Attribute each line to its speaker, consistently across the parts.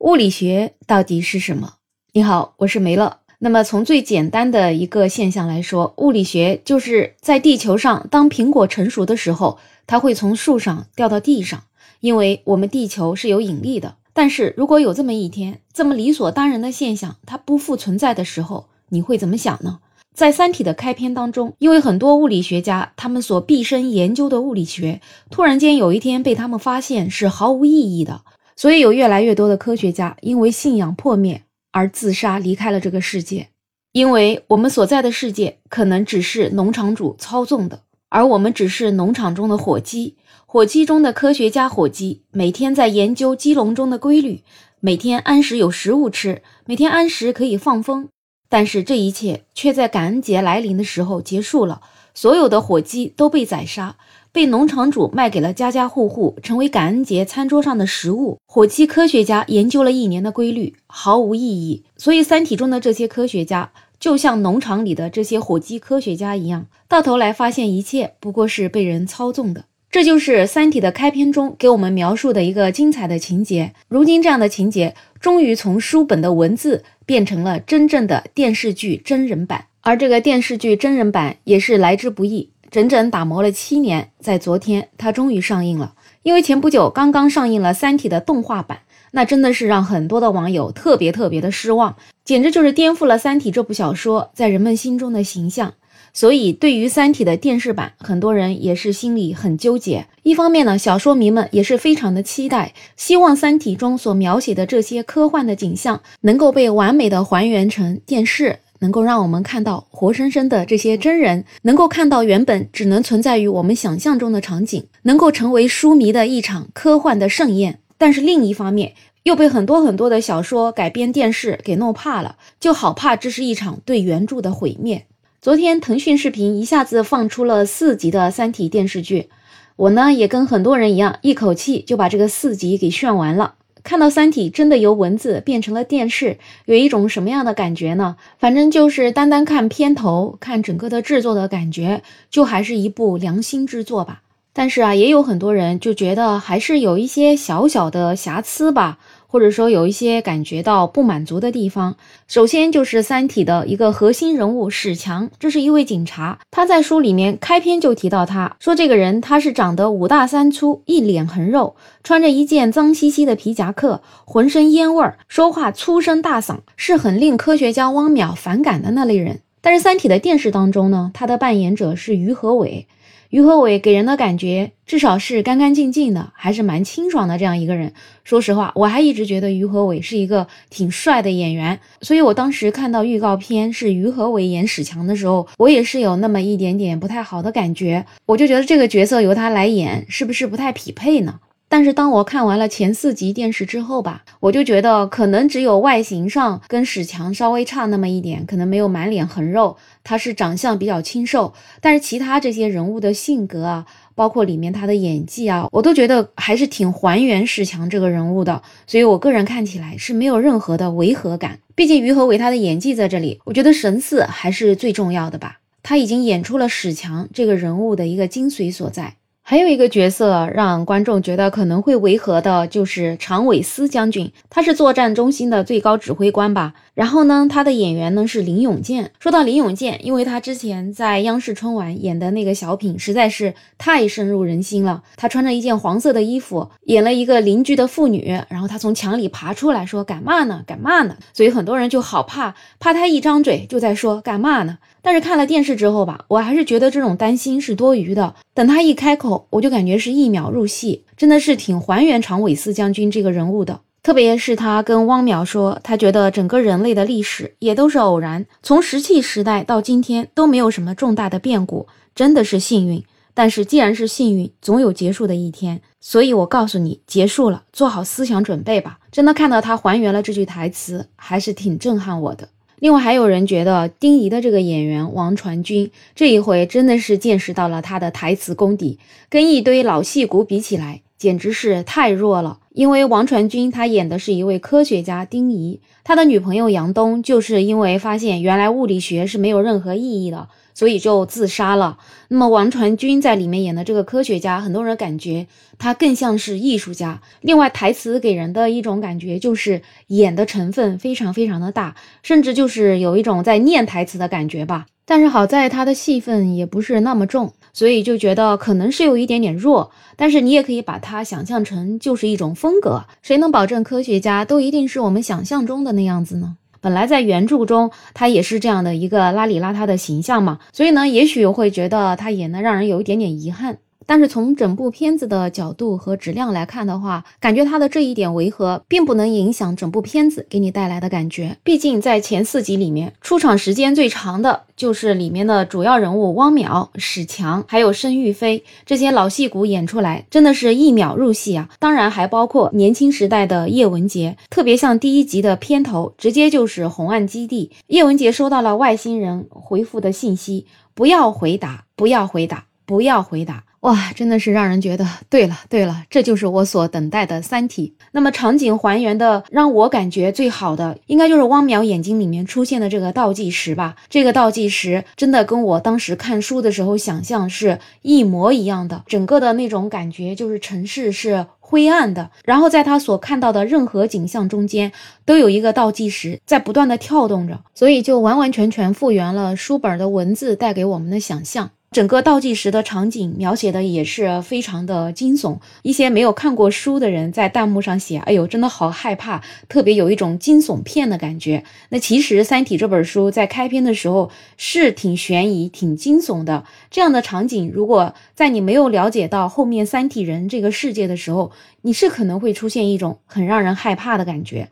Speaker 1: 物理学到底是什么？你好，我是梅乐。那么从最简单的一个现象来说，物理学就是在地球上，当苹果成熟的时候，它会从树上掉到地上，因为我们地球是有引力的。但是如果有这么一天，这么理所当然的现象它不复存在的时候，你会怎么想呢？在《三体》的开篇当中，因为很多物理学家他们所毕生研究的物理学，突然间有一天被他们发现是毫无意义的。所以有越来越多的科学家因为信仰破灭而自杀离开了这个世界，因为我们所在的世界可能只是农场主操纵的，而我们只是农场中的火鸡，火鸡中的科学家火鸡每天在研究鸡笼中的规律，每天按时有食物吃，每天按时可以放风，但是这一切却在感恩节来临的时候结束了，所有的火鸡都被宰杀。被农场主卖给了家家户户，成为感恩节餐桌上的食物。火鸡科学家研究了一年的规律，毫无意义。所以，《三体》中的这些科学家就像农场里的这些火鸡科学家一样，到头来发现一切不过是被人操纵的。这就是《三体》的开篇中给我们描述的一个精彩的情节。如今，这样的情节终于从书本的文字变成了真正的电视剧真人版，而这个电视剧真人版也是来之不易。整整打磨了七年，在昨天，它终于上映了。因为前不久刚刚上映了《三体》的动画版，那真的是让很多的网友特别特别的失望，简直就是颠覆了《三体》这部小说在人们心中的形象。所以，对于《三体》的电视版，很多人也是心里很纠结。一方面呢，小说迷们也是非常的期待，希望《三体》中所描写的这些科幻的景象能够被完美的还原成电视。能够让我们看到活生生的这些真人，能够看到原本只能存在于我们想象中的场景，能够成为书迷的一场科幻的盛宴。但是另一方面，又被很多很多的小说改编电视给弄怕了，就好怕这是一场对原著的毁灭。昨天腾讯视频一下子放出了四集的《三体》电视剧，我呢也跟很多人一样，一口气就把这个四集给炫完了。看到《三体》真的由文字变成了电视，有一种什么样的感觉呢？反正就是单单看片头，看整个的制作的感觉，就还是一部良心之作吧。但是啊，也有很多人就觉得还是有一些小小的瑕疵吧。或者说有一些感觉到不满足的地方，首先就是《三体》的一个核心人物史强，这是一位警察。他在书里面开篇就提到，他说这个人他是长得五大三粗，一脸横肉，穿着一件脏兮兮的皮夹克，浑身烟味儿，说话粗声大嗓，是很令科学家汪淼反感的那类人。但是《三体》的电视当中呢，他的扮演者是于和伟。于和伟给人的感觉至少是干干净净的，还是蛮清爽的这样一个人。说实话，我还一直觉得于和伟是一个挺帅的演员，所以我当时看到预告片是于和伟演史强的时候，我也是有那么一点点不太好的感觉，我就觉得这个角色由他来演是不是不太匹配呢？但是当我看完了前四集电视之后吧，我就觉得可能只有外形上跟史强稍微差那么一点，可能没有满脸横肉，他是长相比较清瘦。但是其他这些人物的性格啊，包括里面他的演技啊，我都觉得还是挺还原史强这个人物的。所以我个人看起来是没有任何的违和感。毕竟于和伟他的演技在这里，我觉得神似还是最重要的吧。他已经演出了史强这个人物的一个精髓所在。还有一个角色让观众觉得可能会违和的，就是常伟思将军，他是作战中心的最高指挥官吧。然后呢，他的演员呢是林永健。说到林永健，因为他之前在央视春晚演的那个小品实在是太深入人心了。他穿着一件黄色的衣服，演了一个邻居的妇女，然后他从墙里爬出来说干嘛呢？干嘛呢？所以很多人就好怕，怕他一张嘴就在说干嘛呢？但是看了电视之后吧，我还是觉得这种担心是多余的。等他一开口，我就感觉是一秒入戏，真的是挺还原常伟思将军这个人物的。特别是他跟汪淼说，他觉得整个人类的历史也都是偶然，从石器时代到今天都没有什么重大的变故，真的是幸运。但是既然是幸运，总有结束的一天。所以我告诉你，结束了，做好思想准备吧。真的看到他还原了这句台词，还是挺震撼我的。另外还有人觉得丁仪的这个演员王传君这一回真的是见识到了他的台词功底，跟一堆老戏骨比起来，简直是太弱了。因为王传君他演的是一位科学家丁仪，他的女朋友杨东就是因为发现原来物理学是没有任何意义的。所以就自杀了。那么王传君在里面演的这个科学家，很多人感觉他更像是艺术家。另外，台词给人的一种感觉就是演的成分非常非常的大，甚至就是有一种在念台词的感觉吧。但是好在他的戏份也不是那么重，所以就觉得可能是有一点点弱。但是你也可以把它想象成就是一种风格。谁能保证科学家都一定是我们想象中的那样子呢？本来在原著中，他也是这样的一个邋里邋遢的形象嘛，所以呢，也许会觉得他演的让人有一点点遗憾。但是从整部片子的角度和质量来看的话，感觉他的这一点违和，并不能影响整部片子给你带来的感觉。毕竟在前四集里面，出场时间最长的就是里面的主要人物汪淼、史强，还有申玉飞这些老戏骨演出来，真的是一秒入戏啊！当然还包括年轻时代的叶文洁，特别像第一集的片头，直接就是红岸基地，叶文洁收到了外星人回复的信息：不要回答，不要回答，不要回答。哇，真的是让人觉得，对了对了，这就是我所等待的《三体》。那么场景还原的让我感觉最好的，应该就是汪淼眼睛里面出现的这个倒计时吧。这个倒计时真的跟我当时看书的时候想象是一模一样的，整个的那种感觉就是城市是灰暗的，然后在他所看到的任何景象中间都有一个倒计时在不断的跳动着，所以就完完全全复原了书本的文字带给我们的想象。整个倒计时的场景描写的也是非常的惊悚，一些没有看过书的人在弹幕上写：“哎呦，真的好害怕，特别有一种惊悚片的感觉。”那其实《三体》这本书在开篇的时候是挺悬疑、挺惊悚的。这样的场景，如果在你没有了解到后面三体人这个世界的时候，你是可能会出现一种很让人害怕的感觉。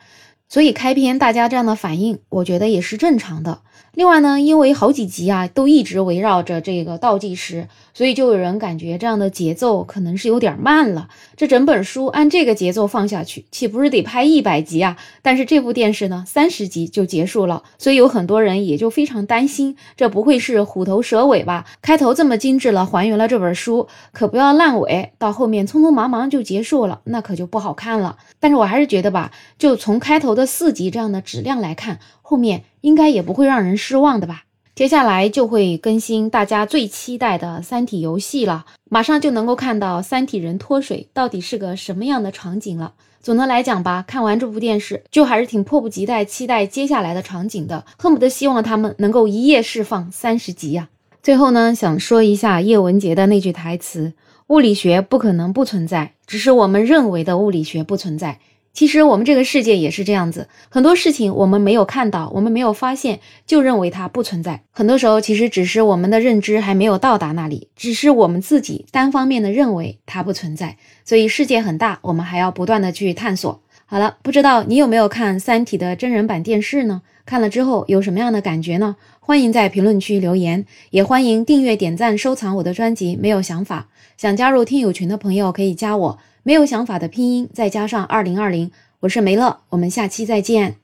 Speaker 1: 所以开篇大家这样的反应，我觉得也是正常的。另外呢，因为好几集啊都一直围绕着这个倒计时，所以就有人感觉这样的节奏可能是有点慢了。这整本书按这个节奏放下去，岂不是得拍一百集啊？但是这部电视呢，三十集就结束了，所以有很多人也就非常担心，这不会是虎头蛇尾吧？开头这么精致了，还原了这本书，可不要烂尾，到后面匆匆忙忙就结束了，那可就不好看了。但是我还是觉得吧，就从开头的四集这样的质量来看，后面。应该也不会让人失望的吧？接下来就会更新大家最期待的《三体》游戏了，马上就能够看到三体人脱水到底是个什么样的场景了。总的来讲吧，看完这部电视，就还是挺迫不及待期待接下来的场景的，恨不得希望他们能够一夜释放三十集呀。最后呢，想说一下叶文洁的那句台词：“物理学不可能不存在，只是我们认为的物理学不存在。”其实我们这个世界也是这样子，很多事情我们没有看到，我们没有发现，就认为它不存在。很多时候，其实只是我们的认知还没有到达那里，只是我们自己单方面的认为它不存在。所以世界很大，我们还要不断的去探索。好了，不知道你有没有看《三体》的真人版电视呢？看了之后有什么样的感觉呢？欢迎在评论区留言，也欢迎订阅、点赞、收藏我的专辑。没有想法，想加入听友群的朋友可以加我。没有想法的拼音再加上二零二零，我是梅乐，我们下期再见。